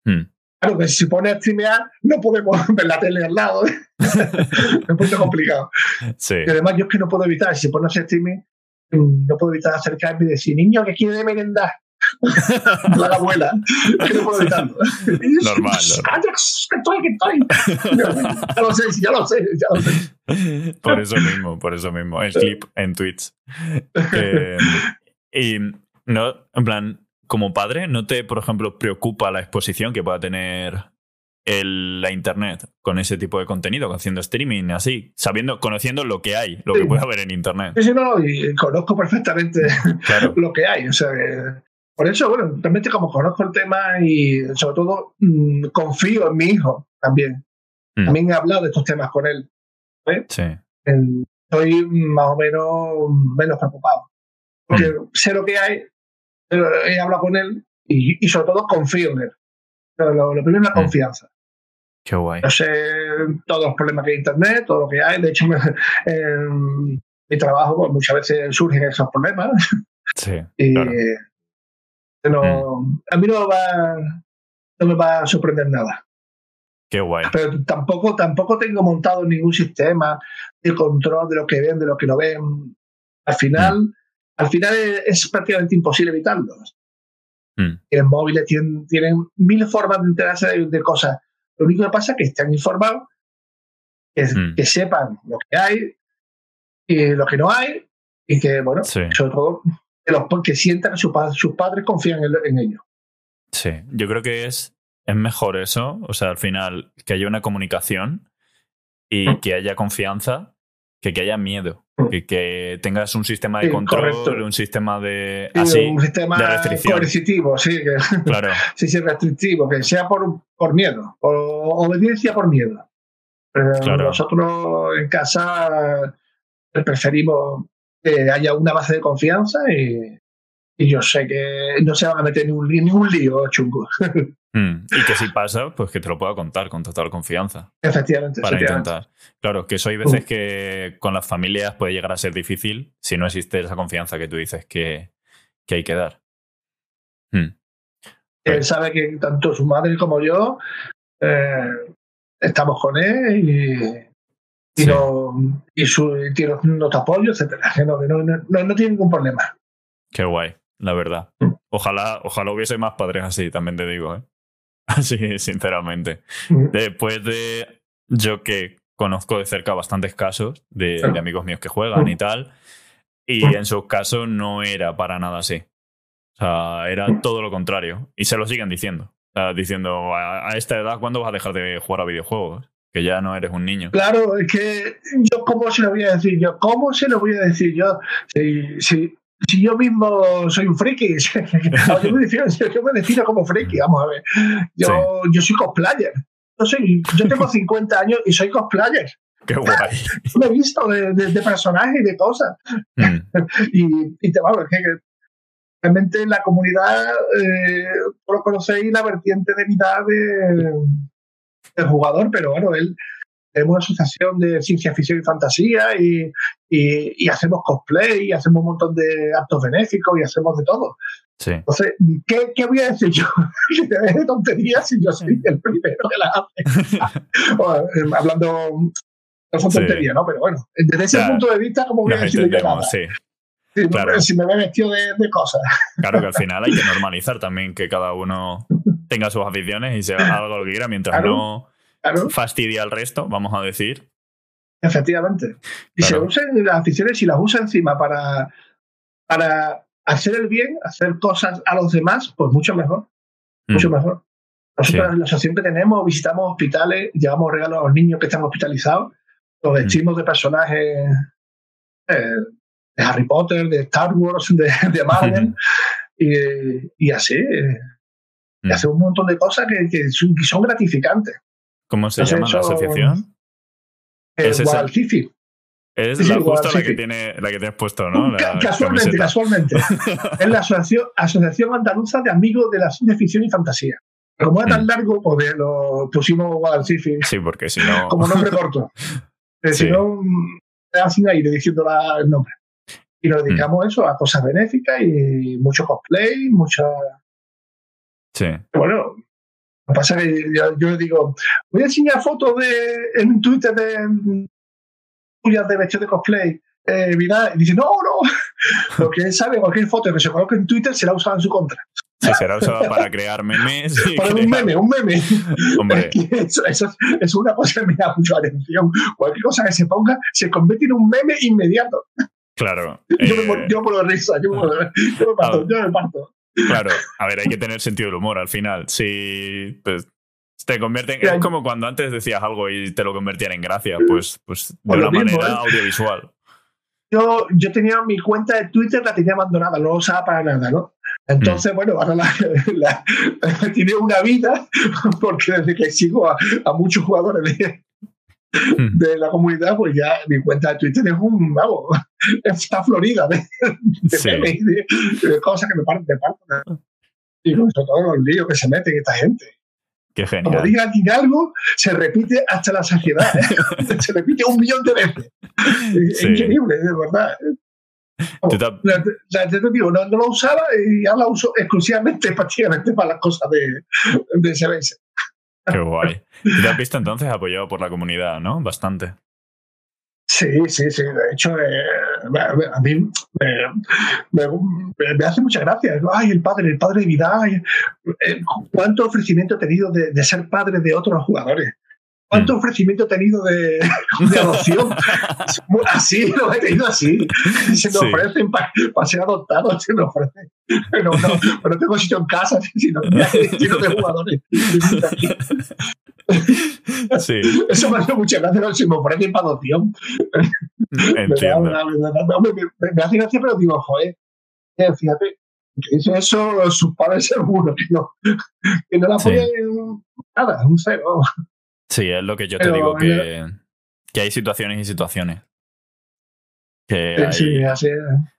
Mm. Claro, que si se pone a streamear, no podemos ver la tele al lado. ¿eh? es un poco complicado. sí, Y además, yo es que no puedo evitar, si se pone a hacer streaming, no puedo evitar acercarme y decir, niño, que quiere merendar? La abuela. Que no puedo. Normal, ya lo sé, ya lo sé, ya lo sé. Por eso mismo, por eso mismo. El clip en Twitch. Eh, y no, en plan, como padre, ¿no te, por ejemplo, preocupa la exposición que pueda tener el- la internet con ese tipo de contenido, haciendo streaming, así, sabiendo, conociendo lo que hay, lo que puede haber en internet? Sí, sí, no, y conozco perfectamente Claro. lo que hay. O sea, que- por eso, bueno, realmente como conozco el tema y sobre todo mm, confío en mi hijo también. Mm. También he hablado de estos temas con él. Sí. En- Estoy más o menos menos preocupado. Porque Mm. sé lo que hay, pero he hablado con él y, y sobre todo confío en él. Pero lo, lo primero es la Mm. confianza. Qué guay. Yo sé todos los problemas que hay en Internet, todo lo que hay. De hecho, me- en mi trabajo pues, muchas veces surgen esos problemas. Sí. Y Claro. No, a mí no va, no me va a sorprender nada. Qué guay. Pero tampoco, tampoco tengo montado ningún sistema de control de lo que ven, de lo que no ven. Al final, mm. al final es, prácticamente imposible evitarlos. Mm. Tienen móviles, tienen, tienen, mil formas de enterarse de, cosas. Lo único que pasa es que estén informados, que, mm. que sepan lo que hay y lo que no hay, y que, bueno, sobre todo, que, los, que sientan que sus padres confían en, en ellos. Sí, yo creo que es es mejor eso, o sea, al final, que haya una comunicación y mm. que haya confianza que que haya miedo. Mm. Que, que tengas un sistema de control, un sistema de. así, un sistema de restricción. coercitivo, sí. claro. sí, sí, restrictivo, que sea por, por miedo, por obediencia por miedo. Nosotros en casa preferimos que haya una base de confianza y, y yo sé que no se van a meter en ningún, lío chungo. Mm, y que si pasa, pues que te lo pueda contar con total confianza. Efectivamente. Para intentar. Claro, que eso hay veces que con las familias puede llegar a ser difícil si no existe esa confianza que tú dices que, que hay que dar. Mm. Él sabe que tanto su madre como yo eh, estamos con él y, y, su, y tiene nuestro apoyo, etcétera. Que no, no, no, no tiene ningún problema. Qué guay la verdad. Mm. Ojalá, ojalá hubiese más padres así, también te digo, ¿eh? Así, sinceramente. Mm. Después de yo que conozco de cerca bastantes casos de, amigos míos que juegan mm. y tal, y en sus casos no era para nada así. O sea, era todo lo contrario. Y se lo siguen diciendo. O sea, diciendo, a, esta edad, ¿cuándo vas a dejar de jugar a videojuegos? Que ya no eres un niño. Claro, es que yo, ¿cómo se lo voy a decir yo? ¿Cómo se lo voy a decir yo? Si, si, si yo mismo soy un friki, yo, me defino, yo me defino como friki, vamos a ver. Yo, yo soy cosplayer. Yo, soy, yo tengo 50 años y soy cosplayer. Qué guay. me he visto de, de, personajes y de cosas. Mm. y, y te vamos, es que realmente en la comunidad, eh, lo conocéis la vertiente de mitad de, del jugador, pero bueno, él tenemos una asociación de ciencia ficción y fantasía y, y, hacemos cosplay y hacemos un montón de actos benéficos y hacemos de todo. Entonces, ¿qué, ¿qué, voy a decir yo? de tonterías si yo soy el primero que la hace. Eh, hablando, no son tonterías, ¿no? Pero bueno, desde ese punto de vista, como voy a decir yo Sí. claro. Si me ve vestido de, de, cosas. Claro que al final hay que normalizar también que cada uno tenga sus aficiones y se haga lo que quiera mientras no fastidia al resto, vamos a decir. Efectivamente. Y se usen las aficiones y las usa encima para, para hacer el bien, hacer cosas a los demás, pues mucho mejor. Mucho mm. mejor. Nosotros en la asociación que tenemos, visitamos hospitales, llevamos regalos a los niños que están hospitalizados, los mm. vestimos de personajes eh, de Harry Potter, de Star Wars, de, de Marvel, y, así. Eh, y mm. hacemos un montón de cosas que, que son gratificantes. ¿Cómo se llama la asociación? ¿Es Guadalcifi. Es la justa la que, tiene, la que te has puesto, ¿no? casualmente, casualmente. es la asociación, asociación Andaluza de Amigos de la Ciencia Ficción y Fantasía. Como es tan mm. largo, pues lo pusimos Guadalcifi. Sí, porque si no. Como nombre corto. Si no, era sin aire diciendo el nombre. Y nos dedicamos mm. eso a cosas benéficas y mucho cosplay, mucha. Sí. Bueno, lo que pasa es que yo, digo, voy a enseñar fotos de, en Twitter de tuyas de vestido de cosplay. Eh, y dice, no, no. Lo que él sabe, cualquier foto que se coloque en Twitter será usada en su contra. Sí, será usada para crear memes. para un meme, un meme. Hombre. Eso, eso, es una cosa que me da mucha atención. Cualquier cosa que se ponga se convierte en un meme inmediato. Claro. Yo, me, eh, yo me risa, yo me, yo me parto, yo me parto. Claro, a ver, hay que tener sentido del humor al final. Si pues, te convierten. Es como cuando antes decías algo y te lo convertían en gracia, pues, pues de una manera ¿eh? audiovisual. Yo, yo tenía mi cuenta de Twitter, la tenía abandonada, no la usaba para nada, ¿no? Entonces, mm. bueno, ahora la, tiene una vida, porque desde que sigo a, a muchos jugadores de. De la comunidad, pues ya mi cuenta de Twitter es un, vamos, está florida de, de, cosas que me parten de parte. Y sobre todo los líos que se meten esta gente. Qué genial. Como diga aquí algo, se repite hasta la saciedad. ¿eh? se repite un millón de veces. Es increíble, de verdad. La, digo, no, no, lo usaba y ahora la uso exclusivamente prácticamente para las cosas de, de SBS. Qué guay. Te has visto entonces apoyado por la comunidad, ¿no? Bastante. Sí, sí, sí. De hecho, eh, a mí me, hace mucha gracia. Ay, el padre, el padre de vida. Eh, ¿Cuánto ofrecimiento he tenido de, ser padre de otros jugadores? ¿Cuánto mm. ofrecimiento he tenido de, adopción? así, lo he tenido así. Se me ofrecen para ser adoptado, se me ofrecen. Pero no, pero no tengo sitio en casa, sino, sino de jugadores. Sí. Eso me hace mucha gracia, si me ofrecen para adopción. Entiendo. Me, me, hace gracia, pero digo, joder, fíjate, dice eso sus padres seguro, que no, que no la ponen nada, un cero. Sí, es lo que yo te digo, que, que, hay situaciones y situaciones. Que hay,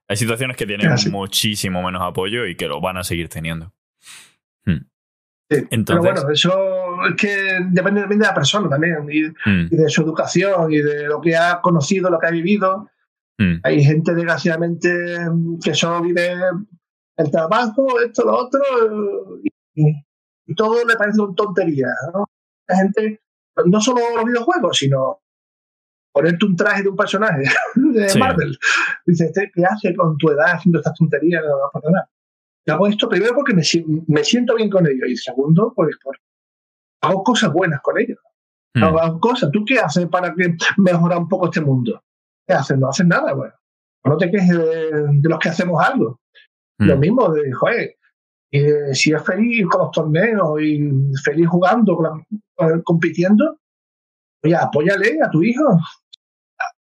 hay situaciones que tienen muchísimo menos apoyo y que lo van a seguir teniendo. Hmm. Entonces, pero bueno, eso es que depende de la persona también, hmm. y, de su educación, y de lo que ha conocido, lo que ha vivido. Hmm. Hay gente, desgraciadamente, que solo vive el trabajo, esto, lo otro, y, y todo le parece una tontería. ¿no? Hay gente no solo los videojuegos, sino ponerte un traje de un personaje de Marvel. Dices, este, ¿qué hace con tu edad haciendo estas tonterías? No a hago esto primero porque me, siento bien con ellos y segundo, pues hago cosas buenas con ellos. Hmm. Hago cosas. ¿Tú qué haces para que mejore un poco este mundo? ¿Qué haces? No haces nada, bueno. No te quejes de, los que hacemos algo. Lo hmm. mismo de, joder, eh, si es feliz con los torneos y feliz jugando, eh, compitiendo, oye, apóyale a tu hijo.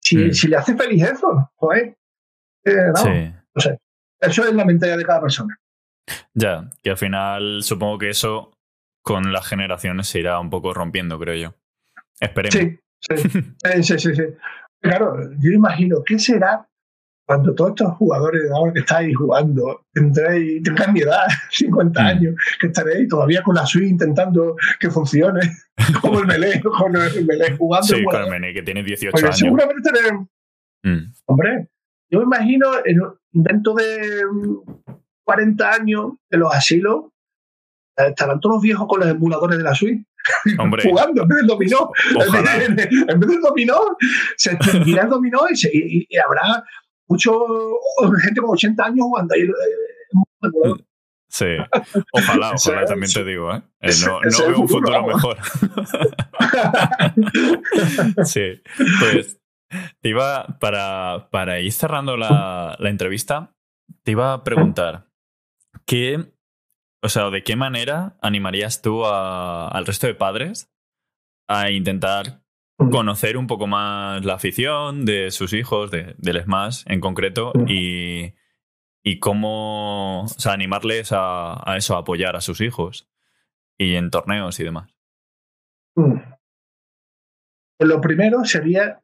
Si, mm. le hace feliz eso, joder. Eh, no, sé. Eso es la mentalidad de cada persona. Ya, que al final supongo que eso con las generaciones se irá un poco rompiendo, creo yo. Esperemos. Sí, sí, sí, sí, sí. Claro, yo imagino, ¿qué será cuando todos estos jugadores de ahora que estáis jugando tendréis, tengan mi edad, 50 mm. años, que estaréis todavía con la Switch intentando que funcione, como el Melee, con el Melee jugando. Sí, con el Melee, que tiene 18 pues años. Seguramente mm. hombre, yo me imagino dentro de 40 años en los asilos estarán todos los viejos con los emuladores de la Switch. jugando en vez del dominó. En vez, del dominó, se extinguirá el dominó y, y habrá mucho gente con 80 años jugando ahí. Eh, sí, ojalá, ojalá también te digo, ¿eh? eh no, no veo un futuro mejor. sí, pues te iba, para, para ir cerrando la, la, entrevista, te iba a preguntar, ¿qué, o sea, de qué manera animarías tú a, al resto de padres a intentar conocer un poco más la afición de sus hijos, de, del Smash en concreto, y, y cómo o sea, animarles a, eso, a apoyar a sus hijos y en torneos y demás. Pues lo primero sería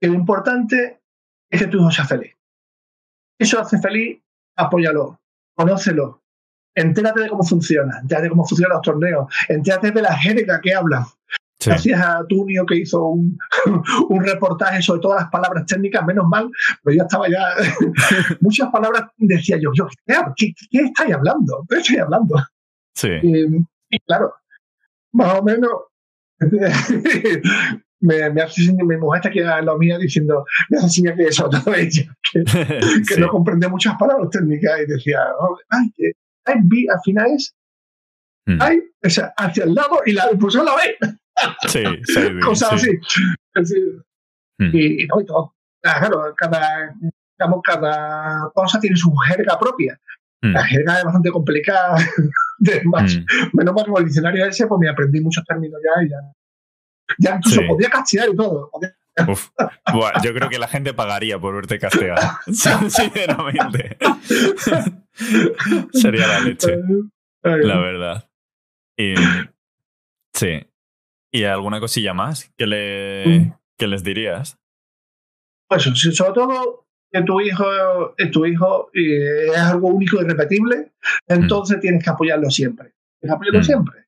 que lo importante es que tu hijo sea feliz. Eso hace feliz, apóyalo, conócelo, entérate de cómo funciona, entérate de cómo funcionan los torneos, entérate de la jerga que hablan, Gracias a Tunio que hizo un, un, reportaje sobre todas las palabras técnicas, menos mal, pero yo estaba ya. muchas palabras decía yo, yo ¿qué, qué, estáis hablando? ¿Qué estáis hablando? Sí. Y, claro, más o menos. me, me hace mi mujer está aquí a la mía diciendo, me hace señal que eso todo ella, que, que no comprende muchas palabras técnicas y decía, oh, ay, que al final es mm. ay, o sea, hacia el lado y la puso a la vez. Sí, sí, cosas así. Hmm. Y, no, y todo. Claro, cada, digamos, cada cosa tiene su jerga propia. Hmm. La jerga es bastante complicada. más, hmm. Menos mal con el diccionario ese, pues me aprendí muchos términos ya y ya. Ya incluso podía castear y todo. Uf. Bueno, yo creo que la gente pagaría por verte castear. Sinceramente. Sería la leche. La verdad. Y, sí. ¿Y alguna cosilla más que, le, mm. que les dirías? Pues sobre todo que tu hijo es tu hijo y es algo único y repetible, entonces mm. tienes que apoyarlo siempre. Tienes que apoyarlo mm. siempre.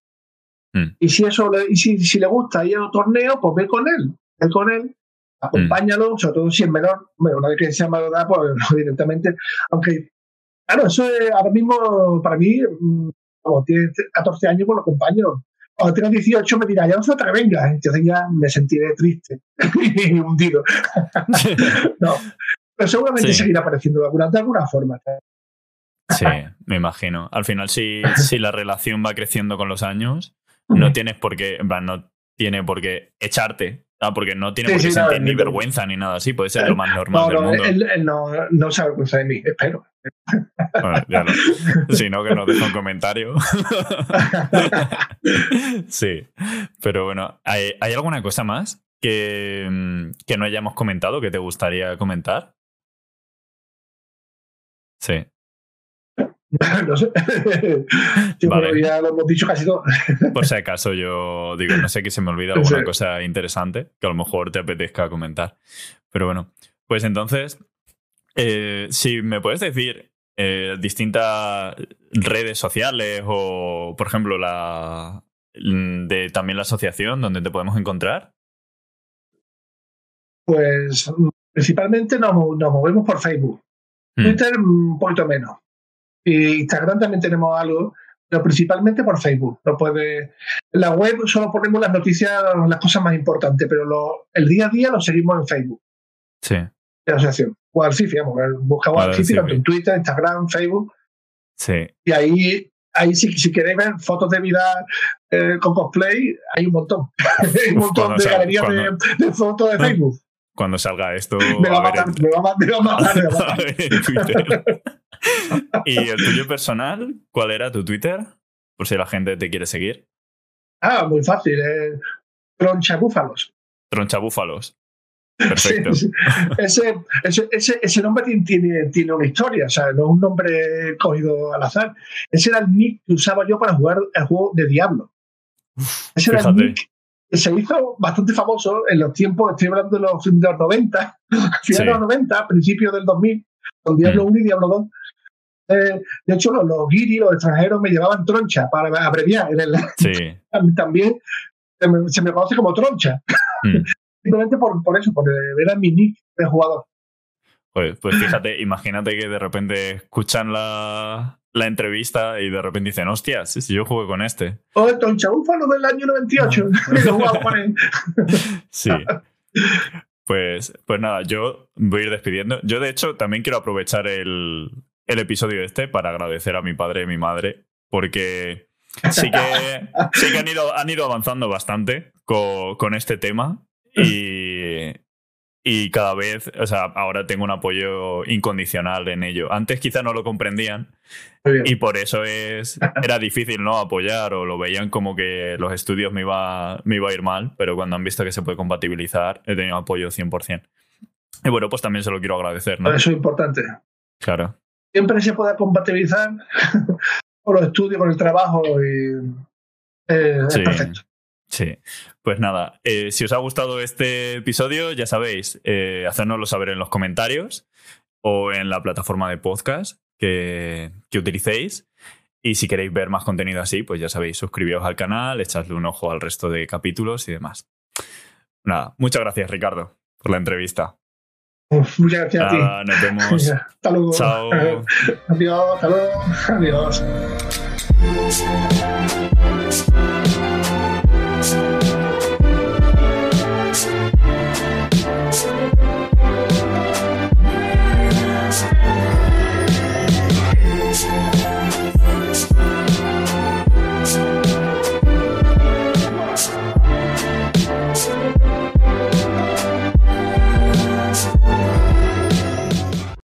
Y si eso le, y si, si, le gusta ir a un torneo, pues ve con él, ve con él, acompáñalo, sobre todo si es menor. Bueno, una vez que sea mayor edad, pues directamente, aunque, claro, eso es ahora mismo para mí, como tiene 14 años, pues lo acompaño cuando tenga 18 me dirá, ya no otra venga. Entonces ya me sentiré triste y hundido. no, pero seguramente seguirá apareciendo de alguna, de alguna forma. Sí, me imagino. Al final, si, si la relación va creciendo con los años, no tienes por qué, en plan, no tiene por qué echarte. Ah, porque no tiene por qué sentir ni vergüenza ni nada así, puede ser lo más normal del mundo. Él, él no, no se avergüenza de mí, espero. Bueno, ya no. Si no, que nos deje un comentario. sí. Pero bueno, ¿hay, ¿hay alguna cosa más que, que no hayamos comentado que te gustaría comentar? Sí. no sé. ya lo hemos dicho casi todo. Por si acaso yo digo, no sé que se me olvida alguna cosa interesante que a lo mejor te apetezca comentar. Pero bueno, pues entonces, eh, si me puedes decir eh, distintas redes sociales o, por ejemplo, la de también la asociación donde te podemos encontrar. Pues principalmente nos, nos movemos por Facebook. Hmm. Twitter un poquito menos. Y Instagram también tenemos algo, pero principalmente por Facebook. No puede... La web solo ponemos las noticias, las cosas más importantes, pero lo, el día a día lo seguimos en Facebook. Sí. La asociación. Guadalcifi, vamos, buscamos Guadalcifi tanto en Twitter, Instagram, Facebook. Sí. Y ahí, ahí si, si queréis ver fotos de vida eh, con cosplay, hay un montón. hay un montón de galerías de, de, fotos de Facebook. Cuando salga esto. Me va a matar, me va a matar, ¿Y el tuyo personal? ¿Cuál era tu Twitter? Por si la gente te quiere seguir. Ah, muy fácil. Eh. Tronchabúfalos. Tronchabúfalos. Perfecto. Ese, ese, ese, nombre tiene, tiene, una historia, o sea, no es un nombre cogido al azar. Ese era el nick que usaba yo para jugar el juego de Diablo. Ese era el nick que se hizo bastante famoso en los tiempos, estoy hablando de los, de los 90, finales de los 90, principios del 2000, con Diablo 1 y Diablo 2 de hecho, los, los guiris, los extranjeros, me llevaban troncha para abreviar. También se me, conoce como troncha. Mm. Simplemente por, por eso, por ver a mi nick de jugador. Pues, pues fíjate, imagínate que de repente escuchan la, la entrevista y de repente dicen, hostias, si yo jugué con este. O el Troncha Búfalo del año 98. sí. Pues, pues nada, yo voy a ir despidiendo. Yo, de hecho, también quiero aprovechar el, el episodio este para agradecer a mi padre y mi madre, porque sí que, sí que han, ido, han ido avanzando bastante con, con este tema y, y cada vez, o sea, ahora tengo un apoyo incondicional en ello. Antes quizá no lo comprendían y por eso es, era difícil no apoyar o lo veían como que los estudios me iba, me iba a ir mal, pero cuando han visto que se puede compatibilizar, he tenido apoyo 100%. Y bueno, pues también se lo quiero agradecer, ¿no? Eso es importante. Claro siempre se pueda compatibilizar con los estudios, con el trabajo y eh, es perfecto. Sí, pues nada, eh, si os ha gustado este episodio, ya sabéis, eh, hacérnoslo saber en los comentarios o en la plataforma de podcast que, que utilicéis. Y si queréis ver más contenido así, pues ya sabéis, suscribiros al canal, echadle un ojo al resto de capítulos y demás. Nada, muchas gracias Ricardo por la entrevista muchas gracias a ti. Nos vemos. hasta luego. Chao. Adiós, hasta luego. Adiós.